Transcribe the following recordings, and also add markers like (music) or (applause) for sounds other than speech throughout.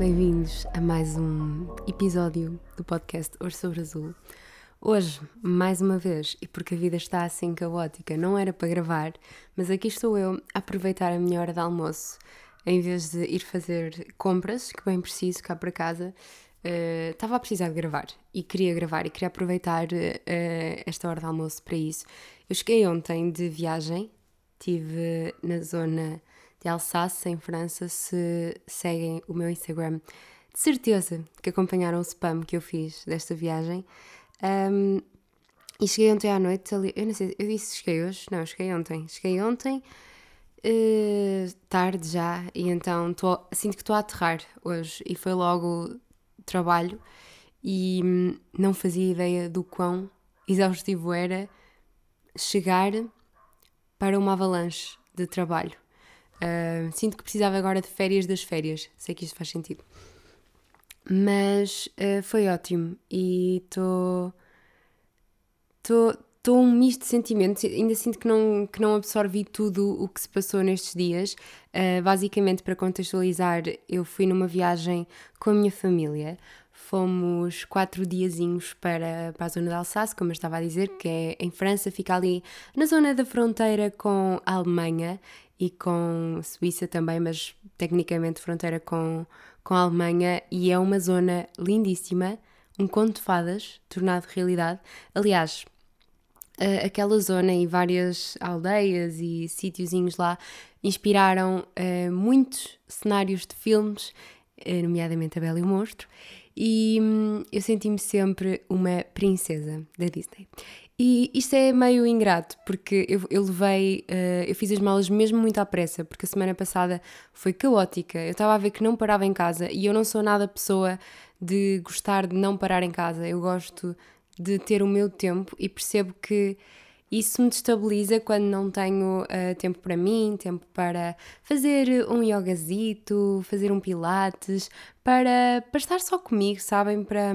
Bem-vindos a mais um episódio do podcast Hoje sobre Azul. Hoje, mais uma vez, e porque a vida está assim caótica, não era para gravar, mas aqui estou eu a aproveitar a minha hora de almoço, em vez de ir fazer compras, que bem preciso cá para casa, uh, estava a precisar de gravar e queria gravar e queria aproveitar uh, esta hora de almoço para isso. Eu cheguei ontem de viagem, estive na zona de Alsace, em França, se seguem o meu Instagram. De certeza que acompanharam o spam que eu fiz desta viagem. Um, e cheguei ontem à noite ali. Eu não sei, eu disse cheguei hoje? Não, cheguei ontem. Cheguei ontem, uh, tarde já, e então tô, sinto que estou a aterrar hoje. E foi logo trabalho e hum, não fazia ideia do quão exaustivo era chegar para uma avalanche de trabalho. Uh, sinto que precisava agora de férias das férias. Sei que isto faz sentido. Mas uh, foi ótimo e estou. Estou um misto de sentimentos, ainda sinto que não, que não absorvi tudo o que se passou nestes dias. Uh, basicamente, para contextualizar, eu fui numa viagem com a minha família. Fomos quatro diazinhos para, para a zona de Alsace, como eu estava a dizer, que é em França, fica ali na zona da fronteira com a Alemanha e com Suíça também, mas tecnicamente fronteira com, com a Alemanha, e é uma zona lindíssima, um conto de fadas tornado realidade. Aliás, aquela zona e várias aldeias e sítiozinhos lá inspiraram uh, muitos cenários de filmes, uh, nomeadamente A Bela e o Monstro, e hum, eu senti-me sempre uma princesa da Disney. E isto é meio ingrato, porque eu, eu levei, uh, eu fiz as malas mesmo muito à pressa, porque a semana passada foi caótica. Eu estava a ver que não parava em casa e eu não sou nada pessoa de gostar de não parar em casa. Eu gosto de ter o meu tempo e percebo que isso me destabiliza quando não tenho uh, tempo para mim, tempo para fazer um yogazito, fazer um pilates, para, para estar só comigo, sabem? Para,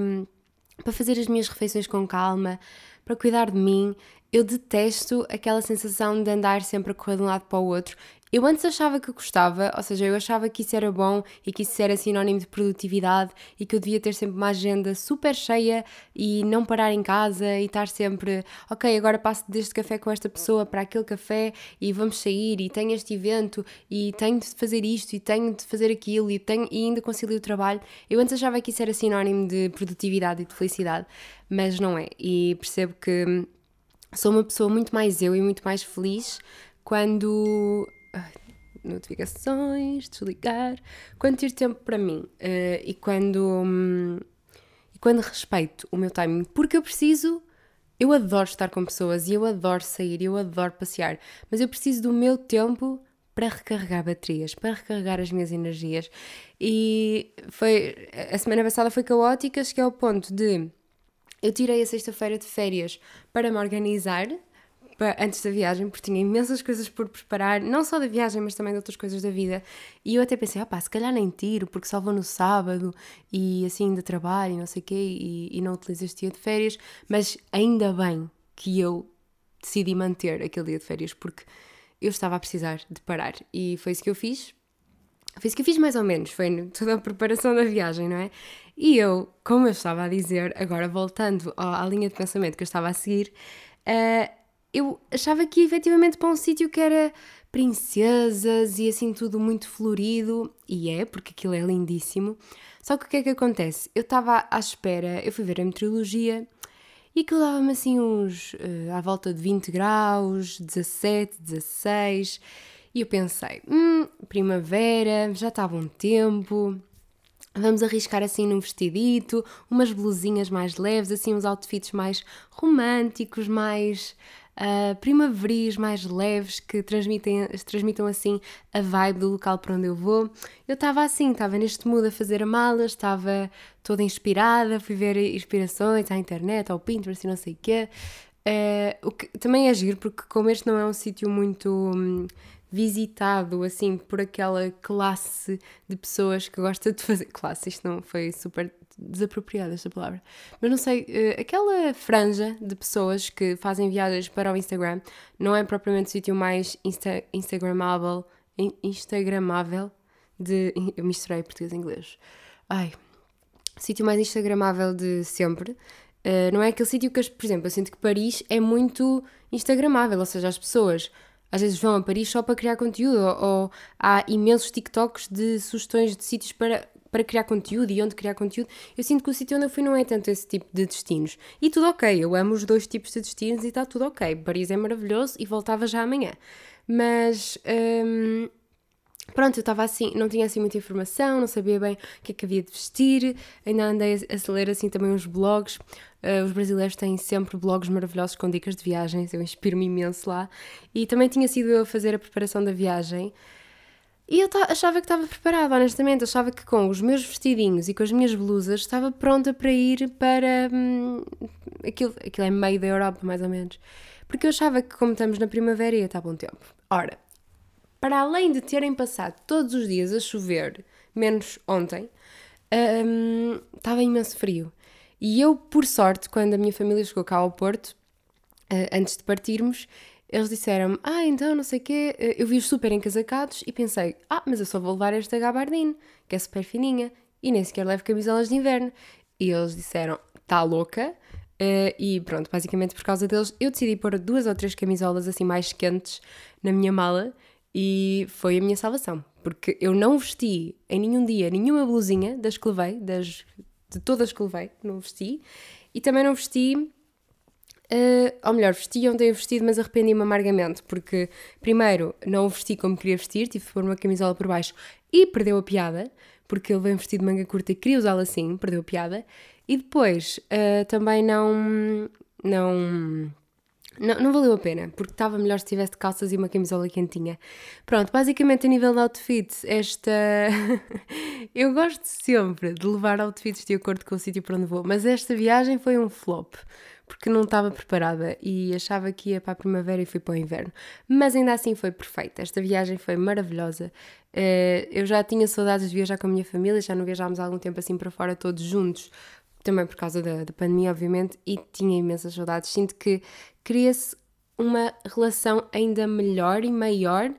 para fazer as minhas refeições com calma para cuidar de mim. Eu detesto aquela sensação de andar sempre a correr de um lado para o outro. Eu antes achava que gostava, ou seja, eu achava que isso era bom e que isso era sinónimo de produtividade e que eu devia ter sempre uma agenda super cheia e não parar em casa e estar sempre, ok, agora passo deste café com esta pessoa para aquele café e vamos sair e tenho este evento e tenho de fazer isto e tenho de fazer aquilo e, tenho, e ainda concilio o trabalho. Eu antes achava que isso era sinónimo de produtividade e de felicidade, mas não é. E percebo que sou uma pessoa muito mais eu e muito mais feliz quando notificações, desligar, quando tiro tempo para mim uh, e quando hum, e quando respeito o meu timing, porque eu preciso, eu adoro estar com pessoas e eu adoro sair, eu adoro passear, mas eu preciso do meu tempo para recarregar baterias, para recarregar as minhas energias. E foi a semana passada foi caótica, cheguei ao ponto de eu tirei a sexta-feira de férias para me organizar antes da viagem, porque tinha imensas coisas por preparar, não só da viagem, mas também de outras coisas da vida. E eu até pensei, ah pá, se calhar nem tiro, porque só vou no sábado e assim de trabalho e não sei o quê, e, e não utilizo este dia de férias. Mas ainda bem que eu decidi manter aquele dia de férias, porque eu estava a precisar de parar. E foi isso que eu fiz. Foi isso que eu fiz mais ou menos, foi toda a preparação da viagem, não é? E eu, como eu estava a dizer, agora voltando à linha de pensamento que eu estava a seguir, uh, eu achava que efetivamente para um sítio que era princesas e assim tudo muito florido, e é, porque aquilo é lindíssimo. Só que o que é que acontece? Eu estava à espera, eu fui ver a meteorologia e aquilo dava-me assim uns uh, à volta de 20 graus, 17, 16, e eu pensei, hum, primavera, já estava um tempo, Vamos arriscar assim num vestidito, umas blusinhas mais leves, assim uns outfits mais românticos, mais uh, primaveris, mais leves, que transmitem, transmitam assim a vibe do local para onde eu vou. Eu estava assim, estava neste mood a fazer a mala, estava toda inspirada, fui ver inspirações à internet, ao Pinterest e não sei o quê. Uh, o que também é giro, porque como este não é um sítio muito... Hum, visitado assim por aquela classe de pessoas que gosta de fazer (laughs) classe, isto não foi super desapropriada esta palavra, mas não sei, uh, aquela franja de pessoas que fazem viagens para o Instagram não é propriamente o sítio mais insta instagramável, instagramável, de. Eu misturei português e inglês. Ai, sítio mais instagramável de sempre. Uh, não é aquele sítio que, por exemplo, eu sinto que Paris é muito instagramável, ou seja, as pessoas às vezes vão a Paris só para criar conteúdo, ou, ou há imensos TikToks de sugestões de sítios para, para criar conteúdo e onde criar conteúdo. Eu sinto que o sítio onde eu fui não é tanto esse tipo de destinos. E tudo ok, eu amo os dois tipos de destinos e está tudo ok. Paris é maravilhoso e voltava já amanhã. Mas. Hum, Pronto, eu estava assim, não tinha assim muita informação, não sabia bem o que é que havia de vestir, ainda andei a ler assim também uns blogs. Uh, os brasileiros têm sempre blogs maravilhosos com dicas de viagens, eu inspiro-me imenso lá. E também tinha sido eu a fazer a preparação da viagem. E eu achava que estava preparada, honestamente. Achava que com os meus vestidinhos e com as minhas blusas estava pronta para ir para. Hum, aquilo, aquilo é meio da Europa, mais ou menos. Porque eu achava que, como estamos na primavera, ia estar bom tempo. Ora, para além de terem passado todos os dias a chover, menos ontem, um, estava imenso frio. E eu, por sorte, quando a minha família chegou cá ao Porto, uh, antes de partirmos, eles disseram ah, então não sei o quê, uh, eu vi-os super encasacados e pensei, ah, mas eu só vou levar esta gabardine, que é super fininha, e nem sequer levo camisolas de inverno. E eles disseram, tá louca, uh, e pronto, basicamente por causa deles, eu decidi pôr duas ou três camisolas assim mais quentes na minha mala, e foi a minha salvação, porque eu não vesti em nenhum dia nenhuma blusinha das que levei, das, de todas que levei, não vesti, e também não vesti, uh, ou melhor, vesti ontem vestido, mas arrependi-me amargamente, porque primeiro não o vesti como queria vestir, tive que pôr uma camisola por baixo e perdeu a piada, porque ele vem vestido de manga curta e queria usá-la assim, perdeu a piada, e depois uh, também não. não não, não valeu a pena, porque estava melhor se tivesse de calças e uma camisola quentinha. Pronto, basicamente a nível de outfits, esta. (laughs) eu gosto sempre de levar outfits de acordo com o sítio para onde vou, mas esta viagem foi um flop, porque não estava preparada e achava que ia para a primavera e fui para o inverno. Mas ainda assim foi perfeita. Esta viagem foi maravilhosa. Eh, eu já tinha saudades de viajar com a minha família, já não viajámos há algum tempo assim para fora todos juntos também por causa da, da pandemia, obviamente, e tinha imensas saudades. Sinto que cria-se uma relação ainda melhor e maior,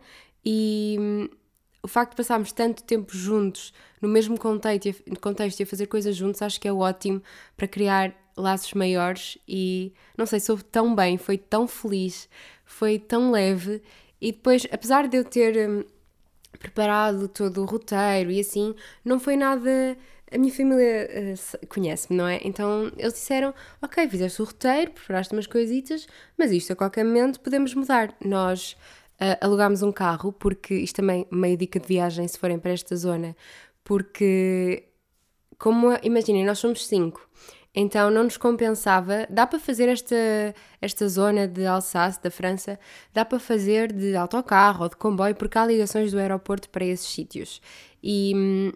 e hum, o facto de passarmos tanto tempo juntos, no mesmo contexto, contexto e a fazer coisas juntos, acho que é ótimo para criar laços maiores. E não sei, soube tão bem, foi tão feliz, foi tão leve, e depois, apesar de eu ter. Hum, preparado todo o roteiro e assim, não foi nada a minha família uh, conhece-me, não é? Então eles disseram: Ok, fizeste o roteiro, preparaste umas coisitas, mas isto a qualquer momento podemos mudar. Nós uh, alugámos um carro, porque isto também meio dica de viagem se forem para esta zona, porque, como imaginem, nós somos cinco. Então não nos compensava. Dá para fazer esta, esta zona de Alsace, da França, dá para fazer de autocarro ou de comboio, porque há ligações do aeroporto para esses sítios. E hum,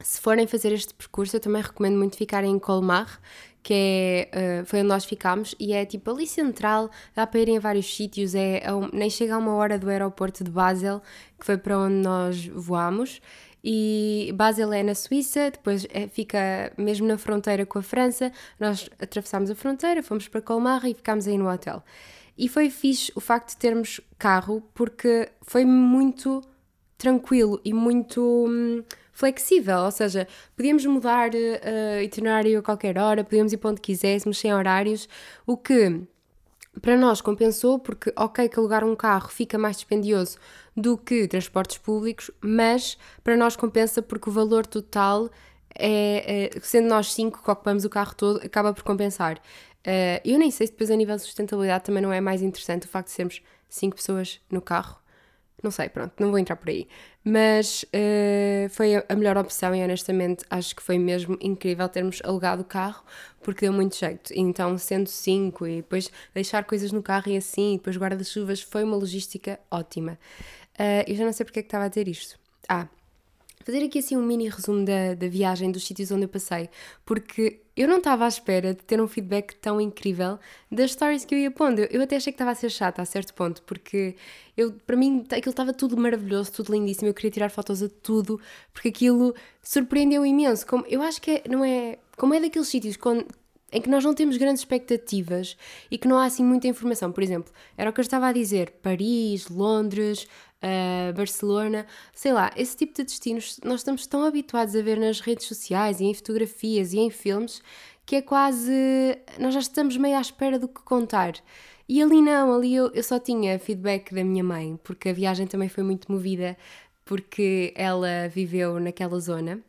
se forem fazer este percurso, eu também recomendo muito ficarem em Colmar, que é, uh, foi onde nós ficámos, e é tipo ali central, dá para ir em vários sítios, é, é nem chega a uma hora do aeroporto de Basel, que foi para onde nós voámos, e Basel é na Suíça, depois é, fica mesmo na fronteira com a França, nós atravessámos a fronteira, fomos para Colmar e ficámos aí no hotel. E foi fixe o facto de termos carro, porque foi muito tranquilo e muito... Hum, flexível, ou seja, podíamos mudar uh, itinerário a qualquer hora, podíamos ir para onde quiséssemos, sem horários, o que para nós compensou, porque, ok, que alugar um carro fica mais dispendioso do que transportes públicos, mas para nós compensa porque o valor total é, é sendo nós cinco que ocupamos o carro todo, acaba por compensar. Uh, eu nem sei se depois a nível de sustentabilidade também não é mais interessante o facto de sermos cinco pessoas no carro. Não sei, pronto, não vou entrar por aí. Mas uh, foi a melhor opção e honestamente acho que foi mesmo incrível termos alugado o carro porque deu muito jeito. Então, sendo cinco e depois deixar coisas no carro e assim, e depois guarda-chuvas, foi uma logística ótima. Uh, eu já não sei porque é que estava a dizer isto. Ah, fazer aqui assim um mini resumo da, da viagem, dos sítios onde eu passei, porque eu não estava à espera de ter um feedback tão incrível das stories que eu ia pondo. Eu até achei que estava a ser chata a certo ponto, porque eu, para mim aquilo estava tudo maravilhoso, tudo lindíssimo. Eu queria tirar fotos a tudo, porque aquilo surpreendeu imenso. Como, eu acho que é, não é. Como é daqueles sítios em que nós não temos grandes expectativas e que não há assim muita informação. Por exemplo, era o que eu estava a dizer: Paris, Londres, uh, Barcelona, sei lá, esse tipo de destinos nós estamos tão habituados a ver nas redes sociais e em fotografias e em filmes que é quase. Nós já estamos meio à espera do que contar. E ali não, ali eu, eu só tinha feedback da minha mãe, porque a viagem também foi muito movida, porque ela viveu naquela zona.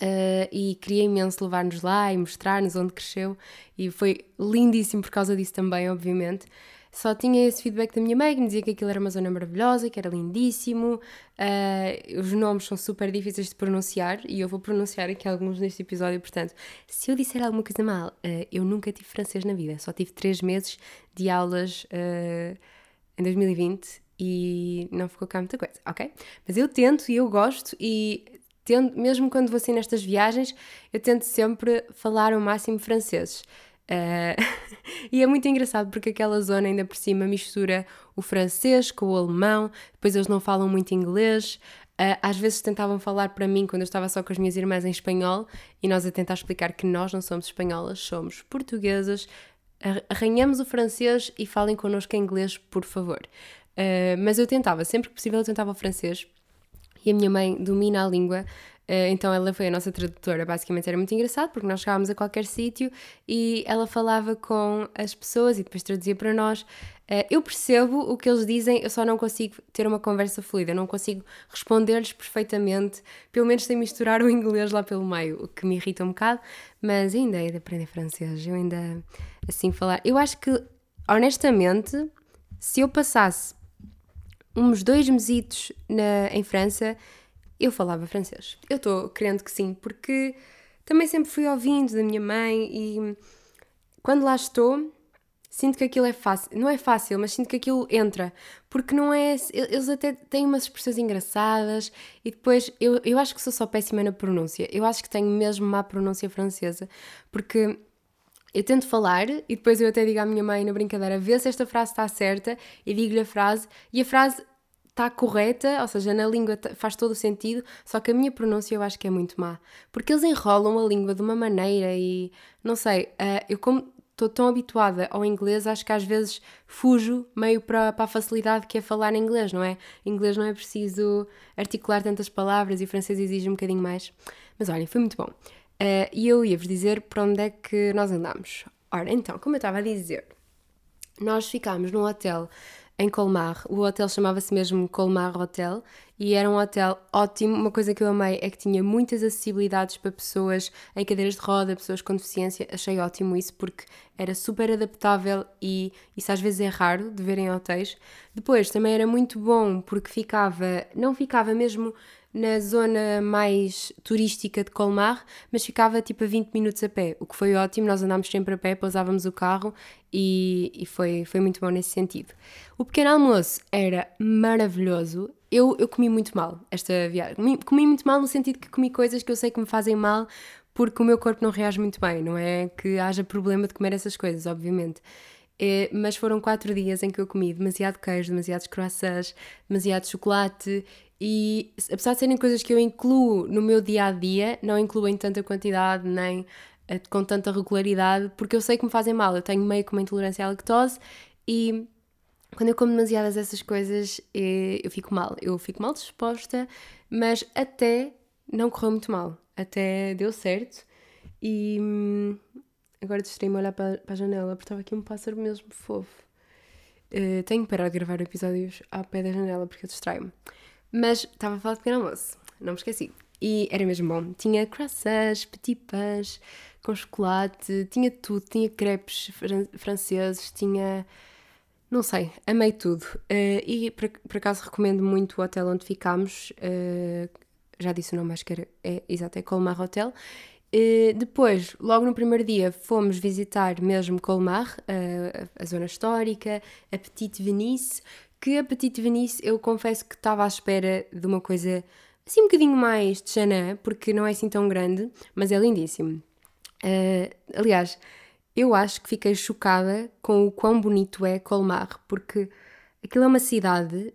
Uh, e queria imenso levar-nos lá e mostrar-nos onde cresceu, e foi lindíssimo por causa disso também, obviamente. Só tinha esse feedback da minha mãe que me dizia que aquilo era uma zona maravilhosa, que era lindíssimo. Uh, os nomes são super difíceis de pronunciar e eu vou pronunciar aqui alguns neste episódio. Portanto, se eu disser alguma coisa mal, uh, eu nunca tive francês na vida, só tive três meses de aulas em 2020 e não ficou cá muita coisa, ok? Mas eu tento e eu gosto e tento, mesmo quando vou assim nestas viagens, eu tento sempre falar o máximo francês. Uh, (laughs) e é muito engraçado porque aquela zona ainda por cima mistura o francês com o alemão, depois eles não falam muito inglês. Uh, às vezes tentavam falar para mim quando eu estava só com as minhas irmãs em espanhol e nós a tentar explicar que nós não somos espanholas, somos portuguesas. Arranhamos o francês e falem connosco em inglês, por favor. Uh, mas eu tentava, sempre que possível, eu tentava o francês e a minha mãe domina a língua, eh, então ela foi a nossa tradutora. Basicamente era muito engraçado porque nós chegávamos a qualquer sítio e ela falava com as pessoas e depois traduzia para nós. Eh, eu percebo o que eles dizem, eu só não consigo ter uma conversa fluida, não consigo responder-lhes perfeitamente, pelo menos sem misturar o inglês lá pelo meio, o que me irrita um bocado, mas ainda é de aprender francês, eu ainda assim falar. Eu acho que, honestamente, se eu passasse uns dois mesitos na, em França, eu falava francês. Eu estou crendo que sim, porque também sempre fui ouvindo da minha mãe e quando lá estou, sinto que aquilo é fácil. Não é fácil, mas sinto que aquilo entra. Porque não é. Eles até têm umas expressões engraçadas e depois eu, eu acho que sou só péssima na pronúncia. Eu acho que tenho mesmo má pronúncia francesa, porque. Eu tento falar e depois eu até digo à minha mãe na brincadeira, vê se esta frase está certa e digo-lhe a frase e a frase está correta, ou seja, na língua faz todo o sentido, só que a minha pronúncia eu acho que é muito má. Porque eles enrolam a língua de uma maneira e não sei, uh, eu como estou tão habituada ao inglês, acho que às vezes fujo meio para, para a facilidade que é falar em inglês, não é? Em inglês não é preciso articular tantas palavras e francês exige um bocadinho mais. Mas olhem, foi muito bom. Uh, e eu ia-vos dizer para onde é que nós andamos. Ora, então, como eu estava a dizer, nós ficámos num hotel em Colmar. O hotel chamava-se mesmo Colmar Hotel e era um hotel ótimo. Uma coisa que eu amei é que tinha muitas acessibilidades para pessoas em cadeiras de roda, pessoas com deficiência. Achei ótimo isso porque era super adaptável e isso às vezes é raro de ver em hotéis. Depois também era muito bom porque ficava, não ficava mesmo na zona mais turística de Colmar, mas ficava tipo a 20 minutos a pé, o que foi ótimo. Nós andámos sempre a pé, pousávamos o carro e, e foi, foi muito bom nesse sentido. O pequeno almoço era maravilhoso. Eu, eu comi muito mal esta viagem. Comi, muito mal no sentido que comi coisas que eu sei que me fazem mal porque o meu corpo não reage muito bem. Não é que haja problema de comer essas coisas, obviamente. É, mas foram quatro dias em que eu comi demasiado queijo, demasiados croissants, demasiado chocolate e apesar de serem coisas que eu incluo no meu dia a dia, não incluo em tanta quantidade nem eh, com tanta regularidade, porque eu sei que me fazem mal. Eu tenho meio que uma intolerância à lactose e quando eu como demasiadas essas coisas eh, eu fico mal. Eu fico mal disposta, mas até não correu muito mal. Até deu certo. E hum, agora distraí-me a olhar para, a janela porque estava aqui um pássaro mesmo fofo. Uh, tenho que parar de gravar episódios ao pé da janela porque eu distraio-me. Mas estava a falar de pequeno almoço, não me esqueci. E era mesmo bom. Tinha croissants, petit pains, com chocolate, tinha tudo. Tinha crepes franceses, tinha. Não sei, amei tudo. Uh, e por, por, acaso recomendo muito o hotel onde ficámos. Uh, já disse o nome, acho que era, é, exato, é Colmar Hotel. Uh, depois, logo no primeiro dia, fomos visitar mesmo Colmar, a zona histórica, a Petite Venice, que a Petite Venice eu confesso que estava à espera de uma coisa assim um bocadinho mais de Xanã, porque não é assim tão grande, mas é lindíssimo. Uh, aliás, eu acho que fiquei chocada com o quão bonito é Colmar, porque aquilo é uma cidade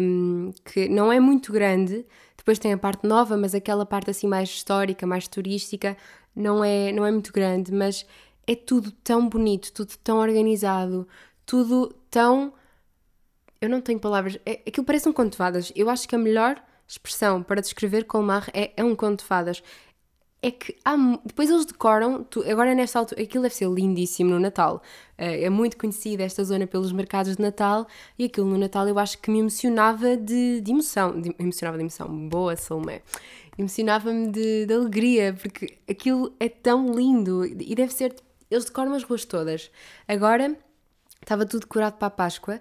um, que não é muito grande, depois tem a parte nova, mas aquela parte assim mais histórica, mais turística, não é, não é muito grande, mas é tudo tão bonito, tudo tão organizado, tudo tão. Eu não tenho palavras. É, aquilo parece um conto de fadas. Eu acho que a melhor expressão para descrever Colmar é, é um conto de fadas. É que há, depois eles decoram, tu, agora nesta altura, aquilo deve ser lindíssimo no Natal. É, é muito conhecida esta zona pelos mercados de Natal e aquilo no Natal eu acho que me emocionava de, de emoção. De, emocionava de emoção. Boa, Salomé emocionava-me de, de, alegria, porque aquilo é tão lindo e deve ser. Eles decoram as ruas todas. Agora estava tudo decorado para a Páscoa,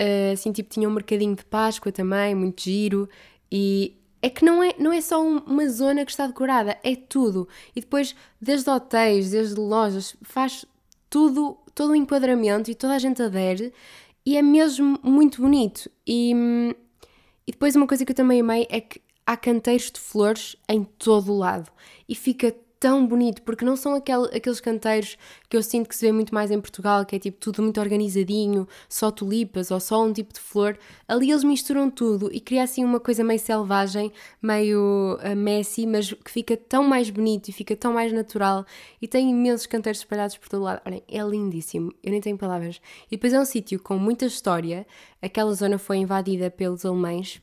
uh, assim, tipo, tinha um mercadinho de Páscoa também, muito giro, e é que não é, não é só uma zona que está decorada, é tudo. E depois, desde hotéis, desde lojas, faz tudo, todo o enquadramento e toda a gente adere, e é mesmo muito bonito. E, e depois, uma coisa que eu também amei é que há canteiros de flores em todo o lado e fica tão bonito, porque não são aquel, aqueles canteiros que eu sinto que se vê muito mais em Portugal, que é tipo tudo muito organizadinho, só tulipas ou só um tipo de flor. Ali eles misturam tudo e cria assim uma coisa meio selvagem, meio uh, messy, mas que fica tão mais bonito e fica tão mais natural e tem imensos canteiros espalhados por todo lado. Olhem, é lindíssimo, eu nem tenho palavras. E depois é um sítio com muita história. Aquela zona foi invadida pelos alemães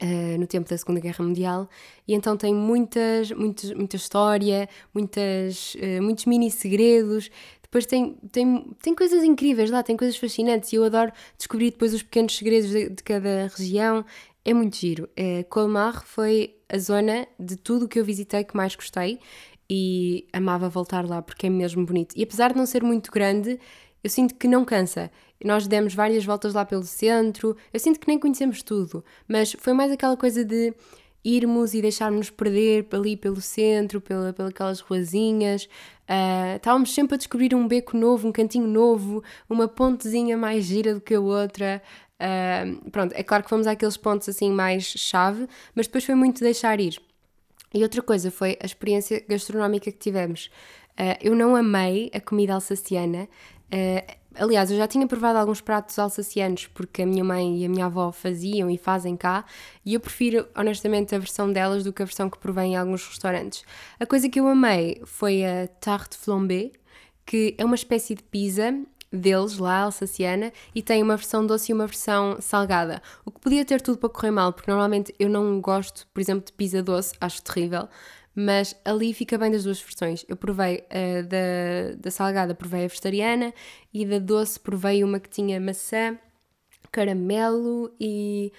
Uh, no tempo da Segunda Guerra Mundial e então tem muitas, muitas, muita história, muitas, uh, muitos mini segredos. Depois tem, tem, tem coisas incríveis lá, tem coisas fascinantes e eu adoro descobrir depois os pequenos segredos de, de cada região. É muito giro. Uh, Colmar foi a zona de tudo o que eu visitei que mais gostei e amava voltar lá porque é mesmo bonito. E apesar de não ser muito grande, eu sinto que não cansa. Nós demos várias voltas lá pelo centro, eu sinto que nem conhecemos tudo, mas foi mais aquela coisa de irmos e deixarmos-nos perder ali pelo centro, pela, pelas ruazinhas. Uh, estávamos sempre a descobrir um beco novo, um cantinho novo, uma pontezinha mais gira do que a outra. Uh, pronto, é claro que fomos àqueles pontos assim mais chave, mas depois foi muito deixar ir. E outra coisa foi a experiência gastronómica que tivemos. Uh, eu não amei a comida alsaciana. Uh, aliás, eu já tinha provado alguns pratos alsacianos porque a minha mãe e a minha avó faziam e fazem cá e eu prefiro honestamente a versão delas do que a versão que provém em alguns restaurantes. A coisa que eu amei foi a tarte flambé, que é uma espécie de pizza deles lá, alsaciana, e tem uma versão doce e uma versão salgada. O que podia ter tudo para correr mal, porque normalmente eu não gosto, por exemplo, de pizza doce, acho terrível mas ali fica bem das duas versões. Eu provei uh, da, da salgada, provei a vegetariana e da doce provei uma que tinha maçã, caramelo e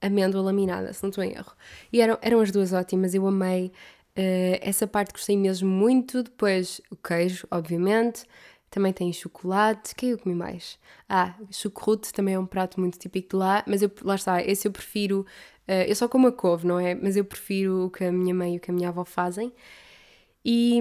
amêndoa laminada, se não estou em erro. E eram, eram as duas ótimas, eu amei. Uh, essa parte gostei mesmo muito. Depois o queijo, obviamente. Também tem chocolate. O que é eu comi mais? Ah, chocolate também é um prato muito típico de lá, mas eu, lá está, esse eu prefiro Uh, eu só como a couve, não é? Mas eu prefiro o que a minha mãe e o que a minha avó fazem. E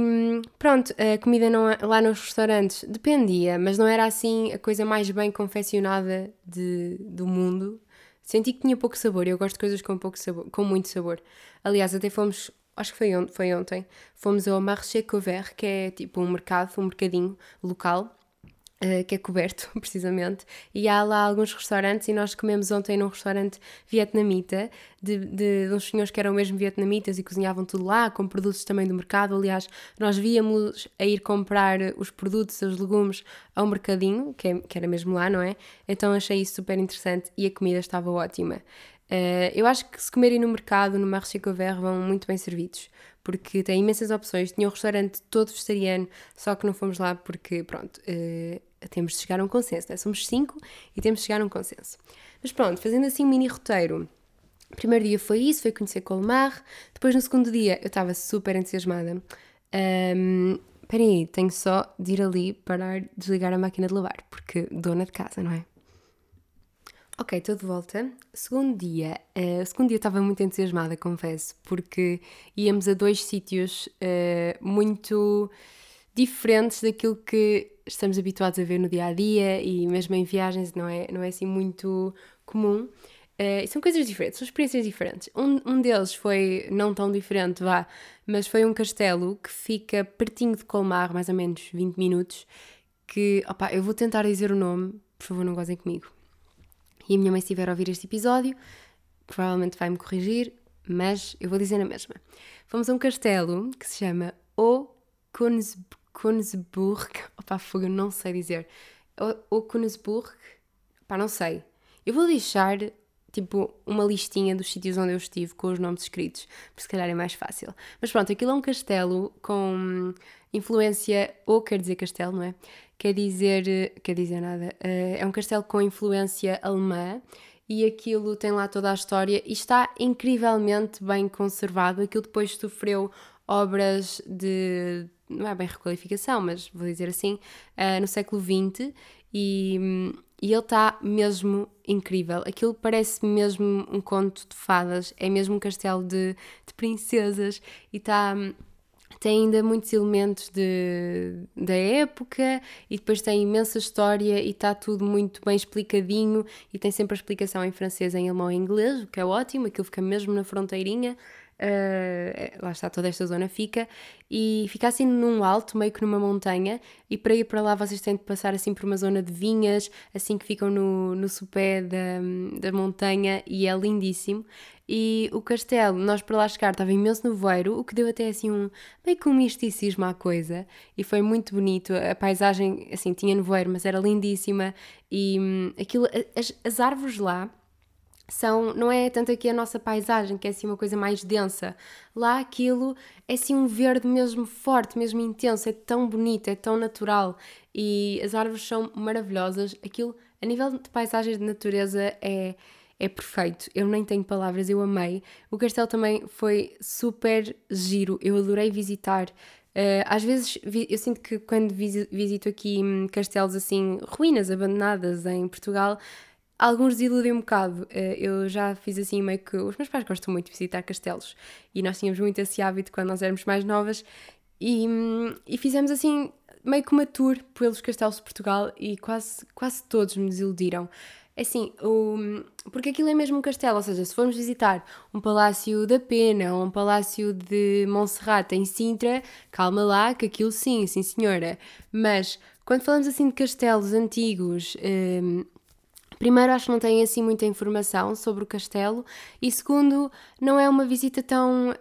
pronto, a comida não, é, lá nos restaurantes dependia, mas não era assim a coisa mais bem confeccionada de, do mundo. Senti que tinha pouco sabor. Eu gosto de coisas com pouco sabor, com muito sabor. Aliás, até fomos, acho que foi, on foi ontem, fomos ao Marché Couvert, que é tipo um mercado, um mercadinho local Uh, que é coberto, (laughs) precisamente, e há lá alguns restaurantes, e nós comemos ontem num restaurante vietnamita, de, de, de uns senhores que eram mesmo vietnamitas e cozinhavam tudo lá, com produtos também do mercado. Aliás, nós víamos a ir comprar os produtos, os legumes, ao mercadinho, que, é, que era mesmo lá, não é? Então achei isso super interessante e a comida estava ótima. Uh, eu acho que se comerem no mercado, no Marché Couvert, vão muito bem servidos, porque tem imensas opções. Tinha um restaurante todo vegetariano, só que não fomos lá porque, pronto, uh, temos de chegar a um consenso, né? somos cinco e temos de chegar a um consenso. Mas pronto, fazendo assim um mini roteiro. O primeiro dia foi isso, foi conhecer Colmar. Depois, no segundo dia, eu estava super entusiasmada. Um, aí, tenho só de ir ali parar, desligar a máquina de lavar, porque dona de casa, não é? Ok, estou de volta. Segundo dia. Uh, segundo dia estava muito entusiasmada, confesso, porque íamos a dois sítios uh, muito diferentes daquilo que estamos habituados a ver no dia a dia e mesmo em viagens não é, não é assim muito comum. Uh, são coisas diferentes, são experiências diferentes. Um, um deles foi não tão diferente, vá, mas foi um castelo que fica pertinho de Colmar, mais ou menos 20 minutos. Que, opá, eu vou tentar dizer o nome, por favor, não gozem comigo. E a minha mãe, se estiver a ouvir este episódio, provavelmente vai me corrigir, mas eu vou dizer na mesma. Fomos a um castelo que se chama O Kunzburg, opá, fogo, não sei dizer. O, o Kunzburg, pá, não sei. Eu vou deixar tipo uma listinha dos sítios onde eu estive com os nomes escritos, porque se calhar é mais fácil. Mas pronto, aquilo é um castelo com influência, ou quer dizer castelo, não é? Quer dizer, quer dizer nada, eh, é um castelo com influência alemã e aquilo tem lá toda a história e está incrivelmente bem conservado. Aquilo depois sofreu obras de. Não é bem requalificação, mas vou dizer assim, uh, no século XX e, e ele está mesmo incrível. Aquilo parece mesmo um conto de fadas, é mesmo um castelo de, de princesas e está tem ainda muitos elementos de, da época e depois tem imensa história e está tudo muito bem explicadinho e tem sempre a explicação em francês, em alemão e inglês, o que é ótimo, aquilo fica mesmo na fronteirinha uh, lá está, toda esta zona fica, e fica assim num alto, meio que numa montanha, e para ir para lá vocês têm de passar assim por uma zona de vinhas, assim que ficam no, no sopé da, da montanha, e é lindíssimo. E o castelo, nós para lá chegar estava imenso nevoeiro, o que deu até assim um meio que um misticismo à coisa, e foi muito bonito. A paisagem, assim, tinha nevoeiro, mas era lindíssima, e hum, aquilo, as, as árvores lá são, não é tanto aqui a nossa paisagem, que é assim uma coisa mais densa. Lá aquilo é assim um verde mesmo forte, mesmo intenso, é tão bonito, é tão natural e as árvores são maravilhosas. Aquilo, a nível de paisagens de natureza, é, é perfeito. Eu nem tenho palavras, eu amei. O castelo também foi super giro, eu adorei visitar. Uh, às vezes eu sinto que quando visito aqui hum, castelos assim, ruínas abandonadas em Portugal, Alguns desiludem um bocado. Eh, eu já fiz assim meio que. Os meus pais gostam muito de visitar castelos e nós tínhamos muito esse hábito quando nós éramos mais novas e, e fizemos assim meio que uma tour pelos castelos de Portugal e quase, quase todos me desiludiram. É assim, o, porque aquilo é mesmo um castelo, ou seja, se formos visitar um Palácio da Pena ou um Palácio de Monserrate em Sintra, calma lá, que aquilo sim, sim senhora. Mas quando falamos assim de castelos antigos, um, Primeiro, acho que não tem assim muita informação sobre o castelo, e segundo, não é uma visita tão.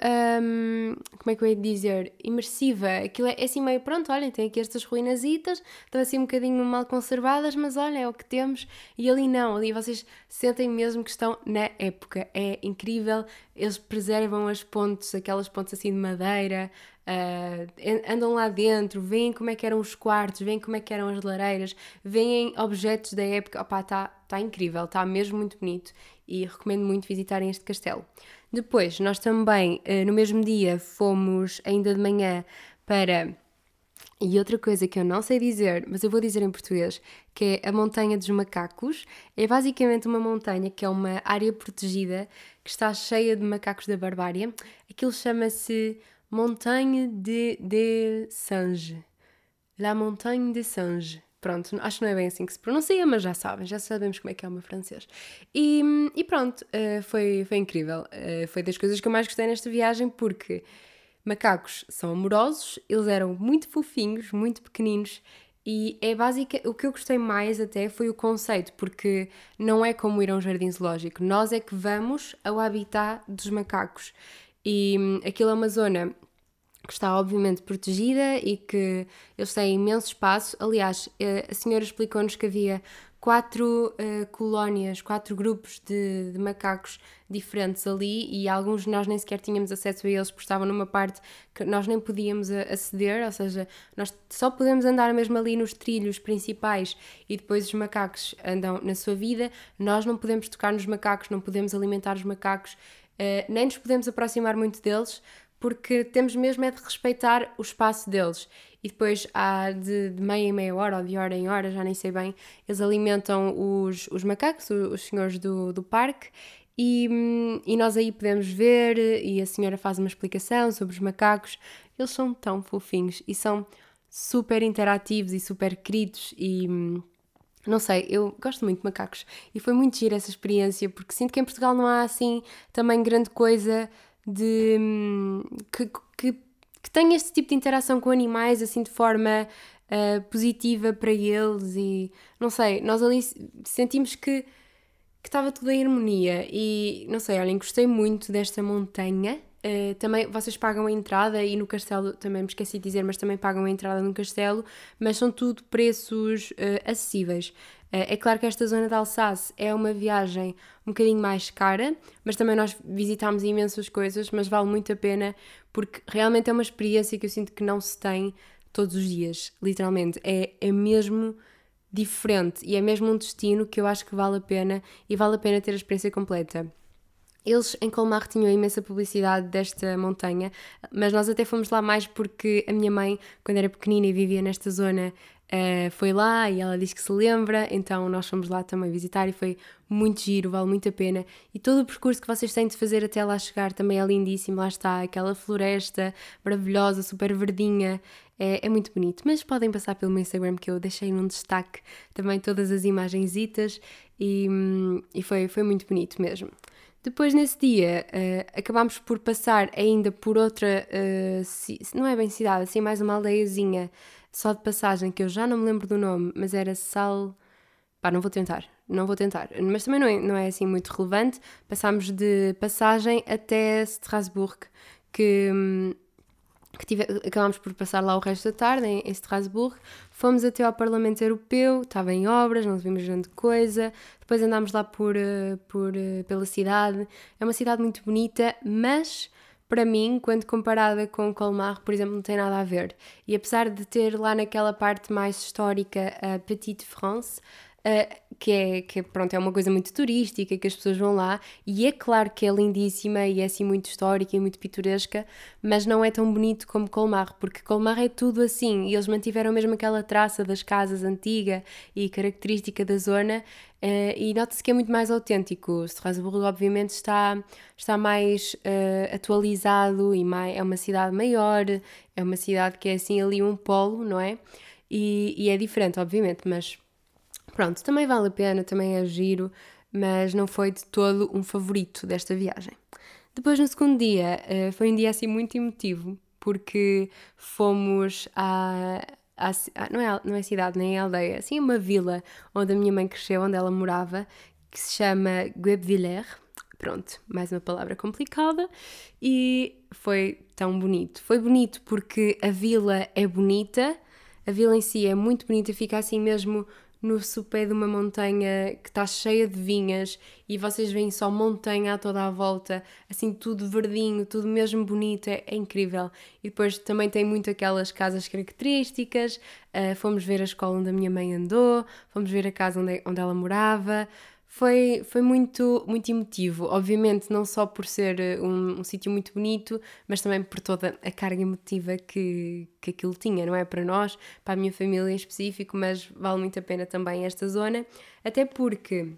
Um, como é que eu ia dizer? imersiva. Aquilo é, é assim meio pronto, olhem, tem aqui estas ruinasitas, estão assim um bocadinho mal conservadas, mas olha, é o que temos. E ali não, ali vocês sentem mesmo que estão na época. É incrível, eles preservam as pontes, aquelas pontes assim de madeira, Uh, andam lá dentro, veem como é que eram os quartos, veem como é que eram as lareiras, veem objetos da época. Opá, está tá incrível, está mesmo muito bonito e recomendo muito visitarem este castelo. Depois, nós também, uh, no mesmo dia, fomos ainda de manhã para. E outra coisa que eu não sei dizer, mas eu vou dizer em português, que é a Montanha dos Macacos. É basicamente uma montanha que é uma área protegida que está cheia de macacos da barbárie. Aquilo chama-se Montagne de, de Sange. La Montagne de Sange. Pronto, acho que não é bem assim que se pronuncia, mas já sabem, já sabemos como é que é o meu francês. E, e pronto, uh, foi, foi incrível. Uh, foi das coisas que eu mais gostei nesta viagem, porque macacos são amorosos, eles eram muito fofinhos, muito pequeninos e é básica, o que eu gostei mais até foi o conceito, porque não é como ir a um jardim zoológico, nós é que vamos ao habitat dos macacos. E hum, aquilo é uma zona que está obviamente protegida e que eles têm imenso espaço. Aliás, eh, a senhora explicou-nos que havia quatro uh, colónias, quatro grupos de, de, macacos diferentes ali e alguns nós nem sequer tínhamos acesso a eles porque estavam numa parte que nós nem podíamos aceder, ou seja, nós só podemos andar mesmo ali nos trilhos principais e depois os macacos andam na sua vida, nós não podemos tocar nos macacos, não podemos alimentar os macacos, uh, nem nos podemos aproximar muito deles porque temos mesmo é de respeitar o espaço deles. E depois há de, de, meia em meia hora ou de hora em hora, já nem sei bem, eles alimentam os, os macacos, os, os senhores do, do parque, e, e nós aí podemos ver e a senhora faz uma explicação sobre os macacos. Eles são tão fofinhos e são super interativos e super queridos e não sei, eu gosto muito de macacos e foi muito gira essa experiência porque sinto que em Portugal não há assim também grande coisa de que, que, que tem este tipo de interação com animais assim de forma uh, positiva para eles e não sei, nós ali sentimos que que estava tudo em harmonia e não sei, olhem, gostei muito desta montanha Uh, também vocês pagam a entrada e no castelo, também me esqueci de dizer, mas também pagam a entrada no castelo, mas são tudo preços uh, acessíveis. Uh, é claro que esta zona de Alsace é uma viagem um bocadinho mais cara, mas também nós visitámos imensas coisas, mas vale muito a pena porque realmente é uma experiência que eu sinto que não se tem todos os dias, literalmente. É, é mesmo diferente e é mesmo um destino que eu acho que vale a pena e vale a pena ter a experiência completa. Eles em Colmar tinham imensa publicidade desta montanha, mas nós até fomos lá mais porque a minha mãe, quando era pequenina e vivia nesta zona, uh, foi lá e ela diz que se lembra, então nós fomos lá também visitar e foi muito giro, vale muito a pena. E todo o percurso que vocês têm de fazer até lá chegar também é lindíssimo, lá está aquela floresta maravilhosa, super verdinha, é, é, muito bonito. Mas podem passar pelo meu Instagram que eu deixei num destaque também todas as imagenzitas e, hum, e foi, foi muito bonito mesmo. Depois, nesse dia, uh, acabámos por passar ainda por outra, uh, não é bem cidade, assim, mais uma aldeiazinha só de passagem, que eu já não me lembro do nome, mas era Sal. Pá, não vou tentar, não vou tentar. Mas também não é, não é assim muito relevante. Passámos de passagem até Strasbourg, que. Hum, que tive, acabámos por passar lá o resto da tarde em, Estrasburgo, fomos até ao Parlamento Europeu, estava em obras, não vimos grande coisa, depois andámos lá por, eh, por, eh, pela cidade, é uma cidade muito bonita, mas para mim, quando comparada com Colmar, por exemplo, não tem nada a ver. E apesar de ter lá naquela parte mais histórica a Petite France, Uh, que, é, que pronto, é uma coisa muito turística, que as pessoas vão lá, e é claro que é lindíssima e é assim muito histórica e muito pitoresca, mas não é tão bonito como Colmar, porque Colmar é tudo assim, e eles mantiveram mesmo aquela traça das casas antiga e característica da zona, uh, e nota-se que é muito mais autêntico. Strasbourg, obviamente, está, está mais uh, atualizado e mais, é uma cidade maior, é uma cidade que é assim ali um polo, não é? E, e é diferente, obviamente, mas Pronto, também vale a pena, também é giro, mas não foi de todo um favorito desta viagem. Depois, no segundo dia, eh, foi um dia assim muito emotivo, porque fomos à, à, não, é, não é cidade nem é aldeia, assim uma vila onde a minha mãe cresceu, onde ela morava, que se chama Guebwiller. Pronto, mais uma palavra complicada. E foi tão bonito. Foi bonito porque a vila é bonita, a vila em si é muito bonita, fica assim mesmo no sopé de uma montanha que está cheia de vinhas e vocês veem só montanha a toda a volta, assim tudo verdinho, tudo mesmo bonito, é, é incrível. E depois também tem muito aquelas casas características, uh, fomos ver a escola onde a minha mãe andou, fomos ver a casa onde, onde ela morava, foi, foi muito, muito emotivo. Obviamente, não só por ser eh, um, um sítio muito bonito, mas também por toda a carga emotiva que, que aquilo tinha, não é? Para nós, para a minha família em específico, mas vale muito a pena também esta zona, até porque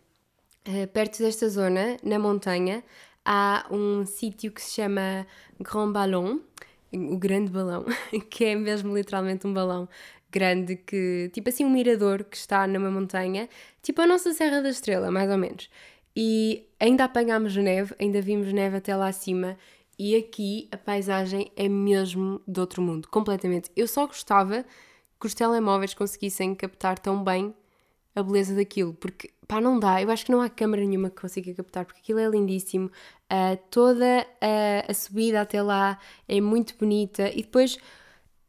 uh, perto desta zona, na montanha, há um sítio que se chama Grand Ballon, o grande balão, (laughs) que é mesmo literalmente um balão grande que, tipo assim, um mirador que está numa montanha, tipo a nossa Serra da Estrela, mais ou menos. E ainda apanhámos neve, ainda vimos neve até lá acima, e aqui a paisagem é mesmo de outro mundo, completamente. Eu só gostava que os telemóveis conseguissem captar tão bem a beleza daquilo, porque pá, não dá, eu acho que não há câmera nenhuma que consiga captar, porque aquilo é lindíssimo, uh, toda a, a subida até lá é muito bonita, e depois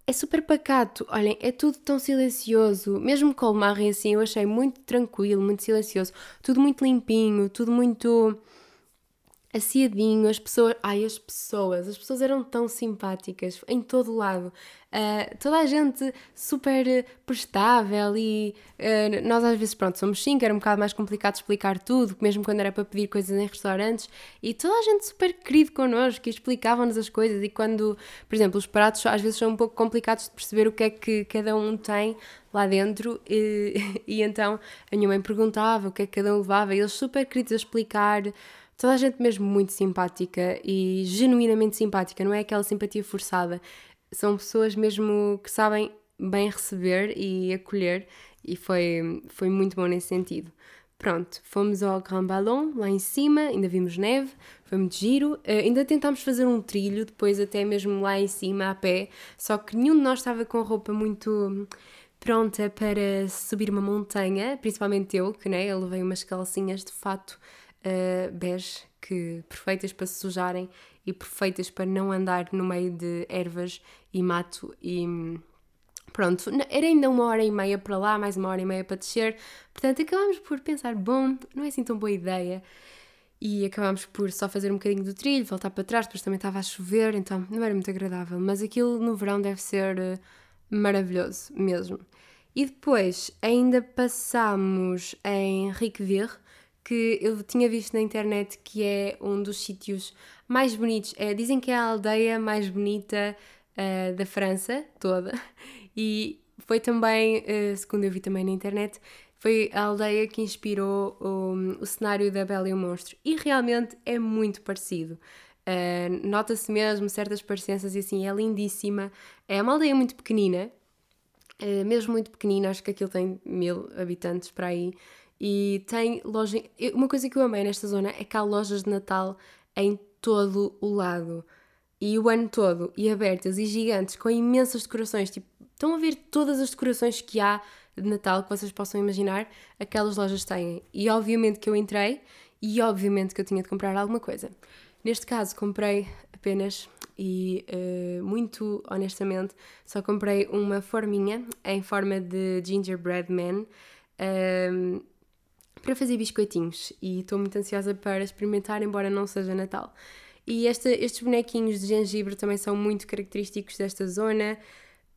é super pacato. Olhem, é tudo tão silencioso. Mesmo Colmar assim, eu achei muito tranquilo, muito silencioso. Tudo muito limpinho, tudo muito aciadinho, as pessoas. Ai, as pessoas, as pessoas eram tão simpáticas em todo lado. Uh, toda a gente super prestável e uh, nós às vezes, pronto, somos cinco, era um bocado mais complicado explicar tudo, mesmo quando era para pedir coisas em restaurantes, e toda a gente super querido connosco e explicavam-nos as coisas. E quando, por exemplo, os pratos às vezes são um pouco complicados de perceber o que é que cada um tem lá dentro, e, (laughs) e então a minha mãe perguntava o que é que cada um levava, e eles super queridos a explicar toda a gente mesmo muito simpática e genuinamente simpática, não é aquela simpatia forçada. São pessoas mesmo que sabem bem receber e acolher e foi, foi muito bom nesse sentido. Pronto, fomos ao Grand Ballon, lá em cima, ainda vimos neve, foi muito giro. Uh, ainda tentámos fazer um trilho, depois até mesmo lá em cima, a pé, só que nenhum de nós estava com roupa muito pronta para subir uma montanha, principalmente eu, que né, eu levei umas calcinhas de fato uh, bege que perfeitas para se sujarem e perfeitas para não andar no meio de ervas e mato e pronto, era ainda uma hora e meia para lá, mais uma hora e meia para descer, portanto acabámos por pensar, bom, não é assim tão boa ideia. E acabámos por só fazer um bocadinho do trilho, voltar para trás, depois também estava a chover, então não era muito agradável, mas aquilo no verão deve ser uh, maravilhoso mesmo. E depois ainda passámos em Riqueville, que eu tinha visto na internet que é um dos sítios mais bonitos. É, dizem que é a aldeia mais bonita uh, da França toda. (laughs) E foi também, uh, segundo eu vi também na internet, foi a aldeia que inspirou o, cenário da Bela e o Monstro. E realmente é muito parecido. Uh, Nota-se mesmo certas parecenças e assim, é lindíssima. É uma aldeia muito pequenina, mesmo muito pequenina, acho que aquilo tem mil habitantes para aí. E tem loja. Uma coisa que eu amei nesta zona é que há lojas de Natal em todo o lado. E o ano todo, e abertas e gigantes, com imensas decorações. Tipo, estão a ver todas as decorações que há de Natal que vocês possam imaginar, aquelas lojas têm. E obviamente que eu entrei e obviamente que eu tinha de comprar alguma coisa. Neste caso, comprei apenas e uh, muito honestamente só comprei uma forminha em forma de gingerbread man um, ehm, para fazer biscoitinhos e estou muito ansiosa para experimentar, embora não seja Natal. E esta, estes bonequinhos de gengibre também são muito característicos desta zona.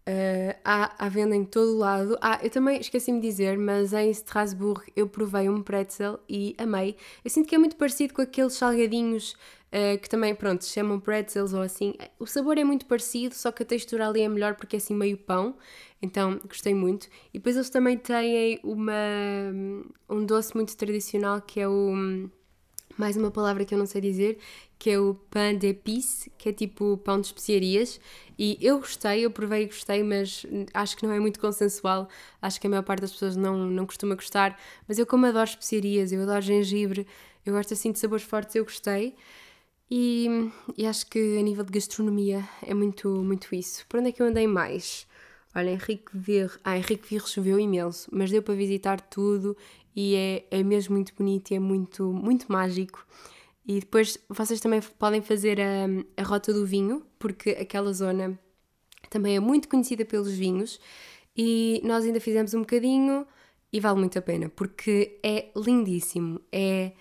Uh, há à venda em todo o lado. Ah, eu também esqueci-me de dizer, mas em Strasbourg eu provei um pretzel e amei. Eu sinto que é muito parecido com aqueles salgadinhos uh, que também, pronto, se chamam pretzels ou assim. O sabor é muito parecido, só que a textura ali é melhor porque é assim meio pão. Então gostei muito. E depois eles também têm uma, um doce muito tradicional que é o. Mais uma palavra que eu não sei dizer, que é o pain d'épices, que é tipo pão de especiarias. E eu gostei, eu provei e gostei, mas acho que não é muito consensual. Acho que a maior parte das pessoas não, não costuma gostar. Mas eu, como adoro especiarias, eu adoro gengibre, eu gosto assim de sabores fortes, eu gostei. E, e acho que a nível de gastronomia é muito, muito isso. Por onde é que eu andei mais? Olha, Henrique Vir. Ah, Henrique Vir choveu imenso, mas deu para visitar tudo e é, é mesmo muito bonito e é muito, muito mágico. E depois vocês também podem fazer a, a rota do vinho, porque aquela zona também é muito conhecida pelos vinhos e nós ainda fizemos um bocadinho e vale muito a pena, porque é lindíssimo. É...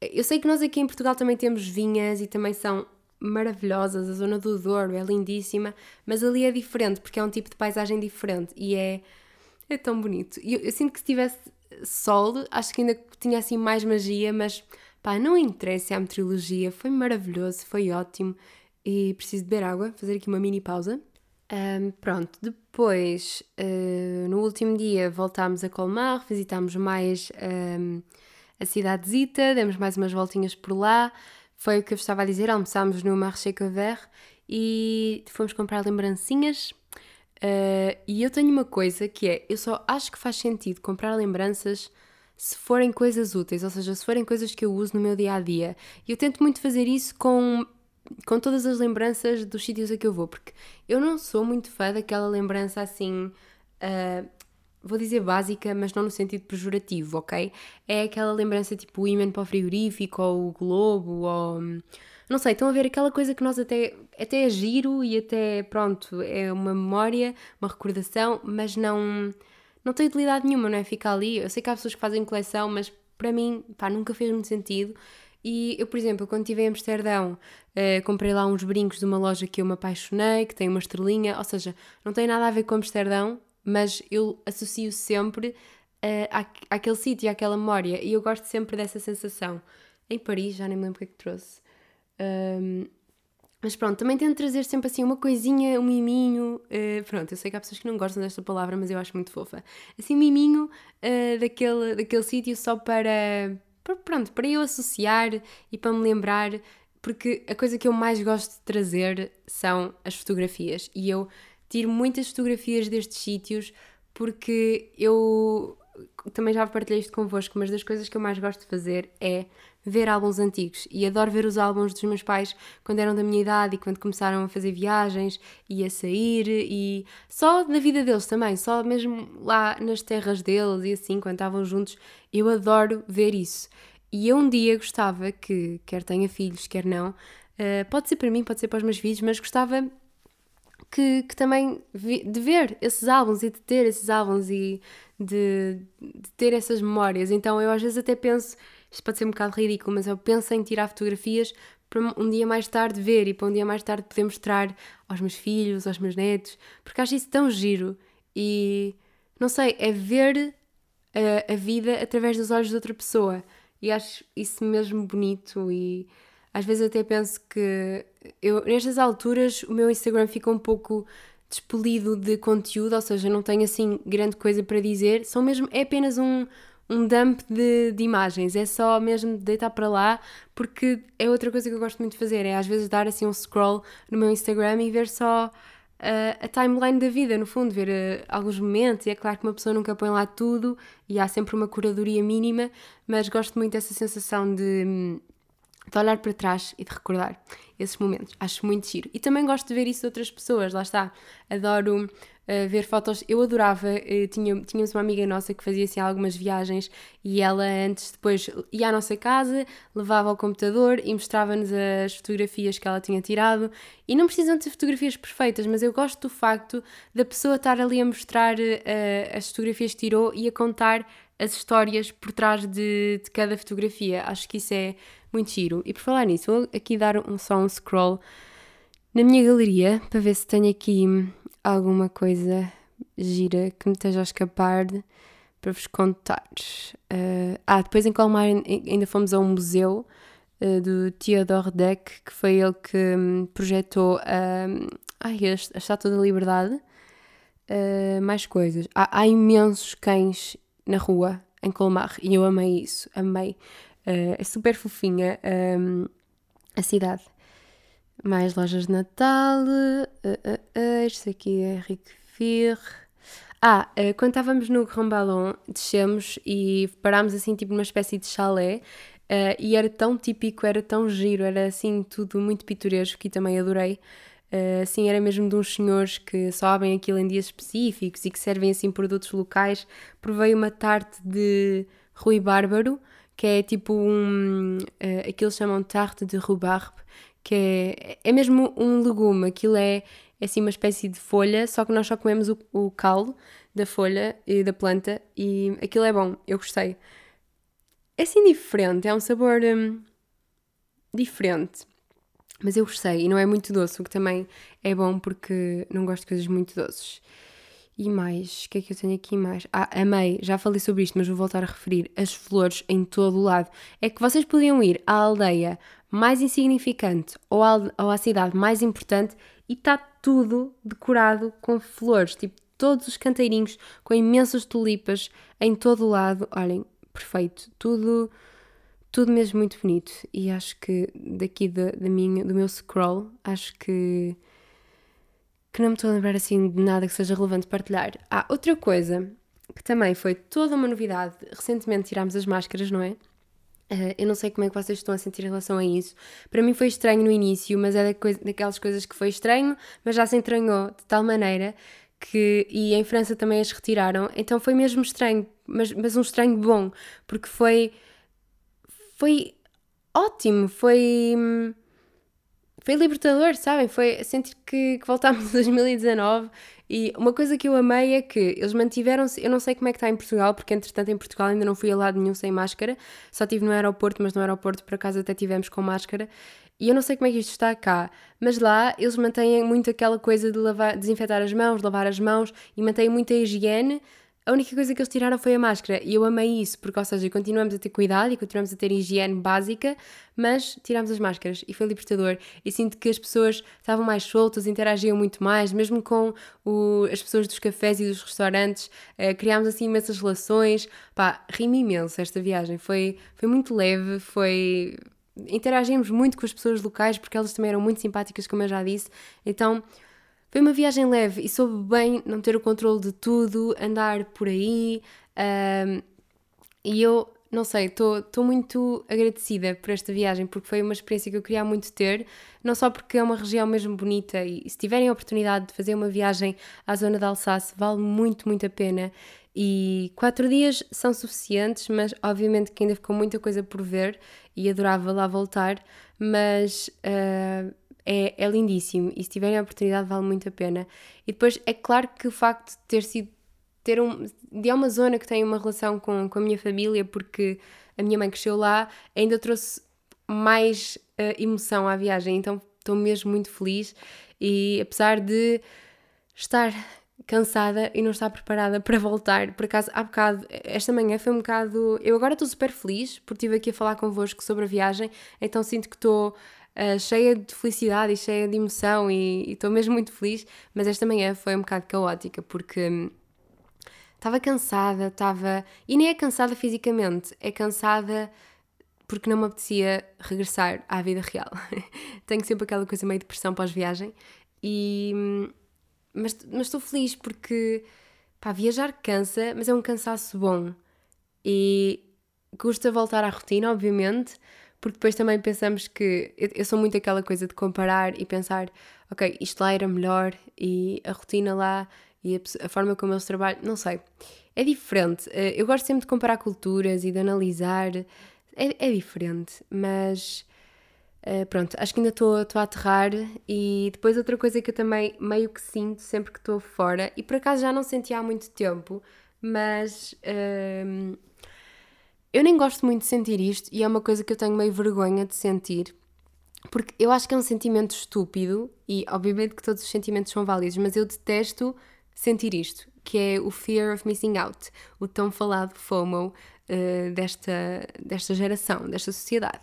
Eu sei que nós aqui em Portugal também temos vinhas e também são maravilhosas, a zona do Douro é lindíssima, mas ali é diferente, porque é um tipo de paisagem diferente e é, é tão bonito. Eu, eu sinto que se tivesse sol, acho que ainda tinha assim mais magia, mas Pá, não interessa a meteorologia, foi maravilhoso, foi ótimo e preciso beber água, fazer aqui uma mini pausa. Um, pronto, depois, uh, no último dia, voltámos a Colmar, visitámos mais um, a cidadezita, demos mais umas voltinhas por lá. Foi o que eu estava a dizer, almoçámos no Marché Couvert e fomos comprar lembrancinhas. Uh, e eu tenho uma coisa que é, eu só acho que faz sentido comprar lembranças se forem coisas úteis, ou seja, se forem coisas que eu uso no meu dia a dia. E eu tento muito fazer isso com, com todas as lembranças dos sítios a que eu vou, porque eu não sou muito fã daquela lembrança assim. Uh, vou dizer básica, mas não no sentido pejorativo, ok? É aquela lembrança tipo o imã para o frigorífico, ou o globo, ou. Não sei, estão a ver aquela coisa que nós até, até é giro e até, pronto, é uma memória, uma recordação, mas não não tem utilidade nenhuma, não é? Fica ali. Eu sei que há pessoas que fazem coleção, mas para mim, pá, nunca fez muito sentido. E eu, por exemplo, quando estive em Amsterdão, uh, comprei lá uns brincos de uma loja que eu me apaixonei, que tem uma estrelinha, ou seja, não tem nada a ver com Amsterdão, mas eu associo sempre uh, à, àquele sítio, àquela memória, e eu gosto sempre dessa sensação. Em Paris, já nem me lembro o que é que trouxe. Um, mas pronto, também tento trazer sempre assim uma coisinha, um miminho. Uh, pronto, eu sei que há pessoas que não gostam desta palavra, mas eu acho muito fofa. Assim, miminho uh, daquele, daquele sítio só para, para, pronto, para eu associar e para me lembrar, porque a coisa que eu mais gosto de trazer são as fotografias. E eu tiro muitas fotografias destes sítios porque eu também já partilhei isto convosco, mas das coisas que eu mais gosto de fazer é ver álbuns antigos e adoro ver os álbuns dos meus pais quando eram da minha idade e quando começaram a fazer viagens e a sair e só na vida deles também, só mesmo lá nas terras deles e assim, quando estavam juntos, eu adoro ver isso. E eu um dia gostava que, quer tenha filhos, quer não, Uh, pode ser para mim, pode ser para os meus filhos, mas gostava que, que também vi, de ver esses álbuns e de ter esses álbuns e de, de, ter essas memórias. Então eu às vezes até penso, isto pode ser um bocado ridículo, mas eu penso em tirar fotografias para um dia mais tarde ver e para um dia mais tarde poder mostrar aos meus filhos, aos meus netos, porque acho isso tão giro e não sei, é ver a, a vida através dos olhos de outra pessoa e acho isso mesmo bonito e às vezes até penso que eu, nestas alturas o meu Instagram fica um pouco despelido de conteúdo, ou seja, não tenho assim grande coisa para dizer, são mesmo, é apenas um, um dump de, de imagens, é só mesmo deitar para lá, porque é outra coisa que eu gosto muito de fazer, é às vezes dar assim um scroll no meu Instagram e ver só uh, a timeline da vida, no fundo, ver uh, alguns momentos, e é claro que uma pessoa nunca põe lá tudo e há sempre uma curadoria mínima, mas gosto muito dessa sensação de, de olhar para trás e de recordar esses momentos. Acho muito giro. E também gosto de ver isso de outras pessoas, lá está. Adoro ver fotos. Eu adorava, uh, tinha, tínhamos uma amiga nossa que fazia assim algumas viagens e ela antes, depois ia à nossa casa, levava ao computador e mostrava-nos as fotografias que ela tinha tirado. E não precisam de fotografias perfeitas, mas eu gosto do facto da pessoa estar ali a mostrar uh, as fotografias que tirou e a contar as histórias por trás de, de cada fotografia. Acho que isso é muito giro. E por falar nisso, vou aqui dar um, só um scroll na minha galeria para ver se tenho aqui alguma coisa gira que me esteja a escapar para vos contar. Uh, ah, depois em Colmar ainda fomos a um museu uh, do Theodore Deck, que foi ele que um, projetou uh, ai, a, Estátua da Liberdade. Uh, mais coisas. Há, há, imensos cães na rua em Colmar e eu amei isso, amei. É super fofinha um, a cidade. Mais lojas de Natal. Uh, uh, aqui é Rique Fir. Ah, quando estávamos no Grand Ballon, descemos e parámos assim, tipo, numa espécie de chalé. E era tão típico, era tão giro, era assim tudo muito pitoresco que também adorei. Uh, assim, era mesmo de uns senhores que sabem aquilo em dias específicos e que servem assim produtos locais. Provei uma tarte de Rui Bárbaro, que é tipo um. Uh, aquilo chamam tarte de rhubarbe, que é, é mesmo um legume. Aquilo é, é assim uma espécie de folha, só que nós só comemos o, o da folha e da planta e aquilo é bom, eu gostei. É assim diferente, é um sabor um, diferente. Mas eu gostei e não é muito doce, o que também é bom porque não gosto de coisas muito doces. E mais, o que é que eu tenho aqui mais? Ah, amei, já falei sobre isto, mas vou voltar a referir as flores em todo o lado. É que vocês podiam ir à aldeia mais insignificante ou à, ou à cidade mais importante e está tudo decorado com flores, tipo todos os canteirinhos com imensas tulipas em todo o lado. Olhem, perfeito, tudo, tudo mesmo muito bonito. E acho que daqui da, da minha, do meu scroll, acho que que não me estou a lembrar assim de nada que seja relevante partilhar. Ah, outra coisa que também foi toda uma novidade, recentemente tirámos as máscaras, não é? Uh, eu não sei como é que vocês estão a sentir em relação a isso. Para mim foi estranho no início, mas é da coisa, daquelas coisas que foi estranho, mas já se entranhou de tal maneira que. E em França também as retiraram, então foi mesmo estranho, mas, mas um estranho bom, porque foi. Foi ótimo, foi. Foi libertador, sabem? Foi sentir que, que voltámos a 2019 e uma coisa que eu amei é que eles mantiveram-se. Eu não sei como é que está em Portugal, porque entretanto em Portugal ainda não fui a lado nenhum sem máscara, só estive no aeroporto, mas no aeroporto por acaso até tivemos com máscara. E eu não sei como é que isto está cá, mas lá eles mantêm muito aquela coisa de lavar, desinfetar as mãos, lavar as mãos e mantêm muita higiene a única coisa que eles tiraram foi a máscara e eu amei isso, porque, ou seja, continuamos a ter cuidado e continuamos a ter higiene básica, mas tirámos as máscaras e foi libertador. E sinto que as pessoas estavam mais soltas, interagiam muito mais, mesmo com o, as pessoas dos cafés e dos restaurantes, uh, criámos assim imensas relações. Pá, rime imenso esta viagem, foi, foi muito leve, foi. Interagimos muito com as pessoas locais porque elas também eram muito simpáticas, como eu já disse, então foi uma viagem leve e soube bem não ter o controle de tudo, andar por aí. Um, e eu não sei, estou muito agradecida por esta viagem, porque foi uma experiência que eu queria muito ter, não só porque é uma região mesmo bonita e se tiverem a oportunidade de fazer uma viagem à zona de Alsáce, vale muito, muito a pena. E quatro dias são suficientes, mas obviamente que ainda ficou muita coisa por ver e adorava lá voltar, mas uh, é, é lindíssimo. E se tiverem a oportunidade vale muito a pena. E depois é claro que o facto de ter sido ter um, de é uma zona que tem uma relação com, com a minha família, porque a minha mãe cresceu lá, ainda trouxe mais uh, emoção à viagem, então estou mesmo muito feliz. E apesar de estar cansada e não estar preparada (laughs) para voltar, por acaso há bocado, esta manhã foi um bocado, eu agora estou super feliz porque estive aqui a falar convosco sobre a viagem, então sinto que estou uh, cheia de felicidade e cheia de emoção e estou mesmo muito feliz, mas esta manhã foi um bocado caótica porque hum, Estava cansada, estava. E nem é cansada fisicamente, é cansada porque não me apetecia regressar à vida real. (laughs) Tenho sempre aquela coisa meio de pressão pós-viagem. E... Mas, mas estou feliz porque pá, viajar cansa, mas é um cansaço bom. E custa voltar à rotina, obviamente, porque depois também pensamos que. Eu, sou muito aquela coisa de comparar e pensar, ok, isto lá era melhor e a rotina lá e a, a, forma como eles trabalham, não sei. É diferente. Eh, eu gosto sempre de comparar culturas e de analisar. É, é diferente, mas uh, pronto, acho que ainda estou a aterrar. E depois outra coisa que eu também meio que sinto sempre que estou fora, e por acaso já não senti há muito tempo, mas uh, eu nem gosto muito de sentir isto, e é uma coisa que eu tenho meio vergonha de sentir. Porque eu acho que é um sentimento estúpido, e obviamente que todos os sentimentos são válidos, mas eu detesto sentir isto, que é o fear of missing out, o tão falado FOMO uh, desta, desta geração, desta sociedade,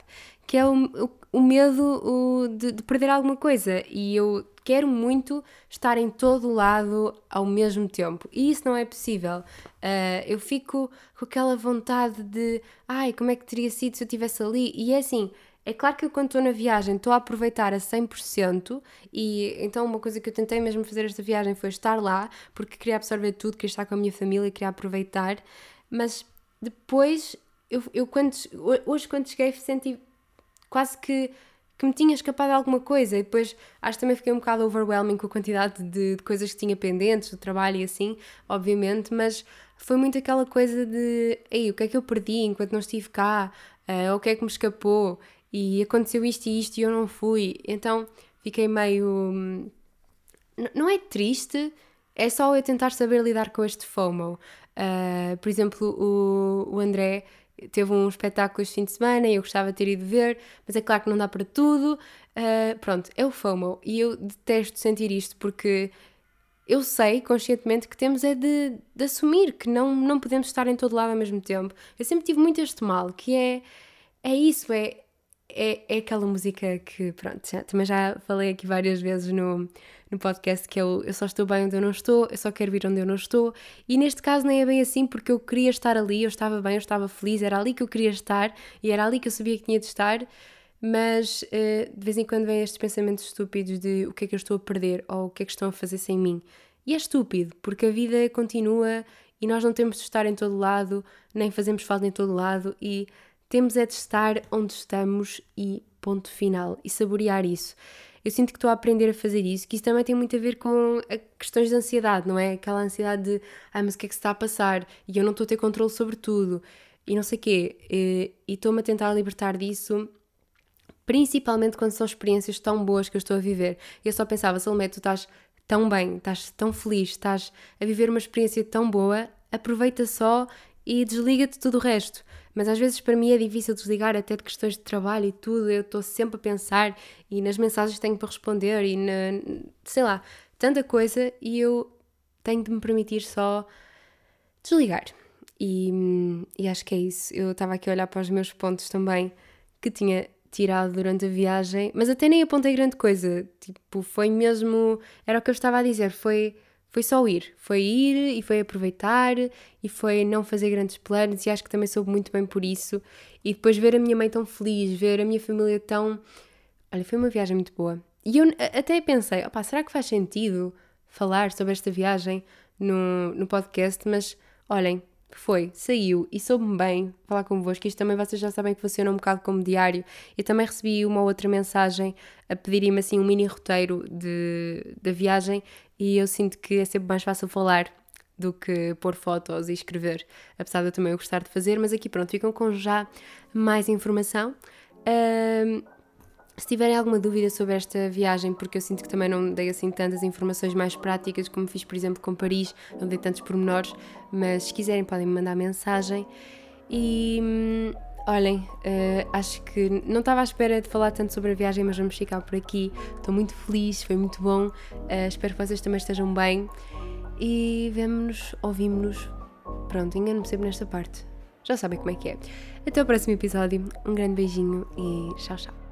que é o, o, o medo o, de, de, perder alguma coisa. E eu quero muito estar em todo lado ao mesmo tempo. E isso não é possível. Uh, eu fico com aquela vontade de, ai, como é que teria sido se eu estivesse ali? E é assim é claro que eu, quando estou na viagem, estou a aproveitar a 100% e então uma coisa que eu tentei mesmo fazer esta viagem foi estar lá, porque queria absorver tudo, queria estar com a minha família, queria aproveitar, mas depois, eu, eu quando, hoje quando cheguei senti quase que, que me tinha escapado alguma coisa e depois acho que também fiquei um bocado overwhelming com a quantidade de, de coisas que tinha pendentes, do trabalho e assim, obviamente, mas foi muito aquela coisa de, ei, o que é que eu perdi enquanto não estive cá, uh, o que é que me escapou e aconteceu isto e isto e eu não fui. Então fiquei meio. Hum, não é triste, é só eu tentar saber lidar com este FOMO. Uh, por exemplo, o, o André teve um espetáculo este fim de semana e eu gostava de ter ido ver, mas é claro que não dá para tudo. Uh, pronto, é o FOMO e eu detesto sentir isto porque eu sei conscientemente que temos é de, de assumir que não, não podemos estar em todo lado ao mesmo tempo. Eu sempre tive muito este mal, que é, é isso, é é, é aquela música que, pronto, já, também já falei aqui várias vezes no, no podcast, que é o Eu só estou bem onde eu não estou, eu só quero vir onde eu não estou. E neste caso nem é bem assim, porque eu queria estar ali, eu estava bem, eu estava feliz, era ali que eu queria estar e era ali que eu sabia que tinha de estar. Mas uh, de vez em quando vêm estes pensamentos estúpidos de o que é que eu estou a perder ou o que é que estão a fazer sem mim. E é estúpido, porque a vida continua e nós não temos de estar em todo lado, nem fazemos falta em todo lado e temos é de estar onde estamos e ponto final. E saborear isso. Eu sinto que estou a aprender a fazer isso, que isso também tem muito a ver com questões de ansiedade, não é? Aquela ansiedade de, ah, mas o que é que se está a passar? E eu não estou a ter controle sobre tudo. E não sei o quê. E estou-me a tentar libertar disso, principalmente quando são experiências tão boas que eu estou a viver. Eu só pensava, Salomé, tu estás tão bem, estás tão feliz, estás a viver uma experiência tão boa, aproveita só e desliga-te tudo o resto. Mas às vezes para mim é difícil desligar até de questões de trabalho e tudo. Eu estou sempre a pensar e nas mensagens tenho para responder e na, sei lá, tanta coisa e eu tenho de me permitir só desligar. E, e acho que é isso. Eu estava aqui a olhar para os meus pontos também que tinha tirado durante a viagem, mas até nem apontei grande coisa. Tipo, foi mesmo. Era o que eu estava a dizer. Foi foi só ir, foi ir e foi aproveitar e foi não fazer grandes planos e acho que também soube muito bem por isso. E depois ver a minha mãe tão feliz, ver a minha família tão. Olha, foi uma viagem muito boa. E eu até pensei, opá, será que faz sentido falar sobre esta viagem no, no podcast? Mas olhem, foi, saiu e soube-me bem falar convosco. Isto também vocês já sabem que funciona um bocado como diário. Eu também recebi uma outra mensagem a pedirem-me assim um mini roteiro de, da viagem e eu sinto que é sempre mais fácil falar do que pôr fotos e escrever, apesar de eu também gostar de fazer, mas aqui pronto, ficam com já mais informação. Um, se tiverem alguma dúvida sobre esta viagem, porque eu sinto que também não dei assim tantas informações mais práticas como fiz, por exemplo, com Paris, não dei tantos pormenores, mas se quiserem podem me mandar mensagem. E hum, olhem, uh, acho que não estava à espera de falar tanto sobre a viagem, mas vamos ficar por aqui. Estou muito feliz, foi muito bom. Uh, espero que vocês também estejam bem. E vemo-nos, ouvimos-nos. Pronto, engano-me sempre nesta parte. Já sabem como é que é. Até o próximo episódio. Um grande beijinho e tchau, tchau.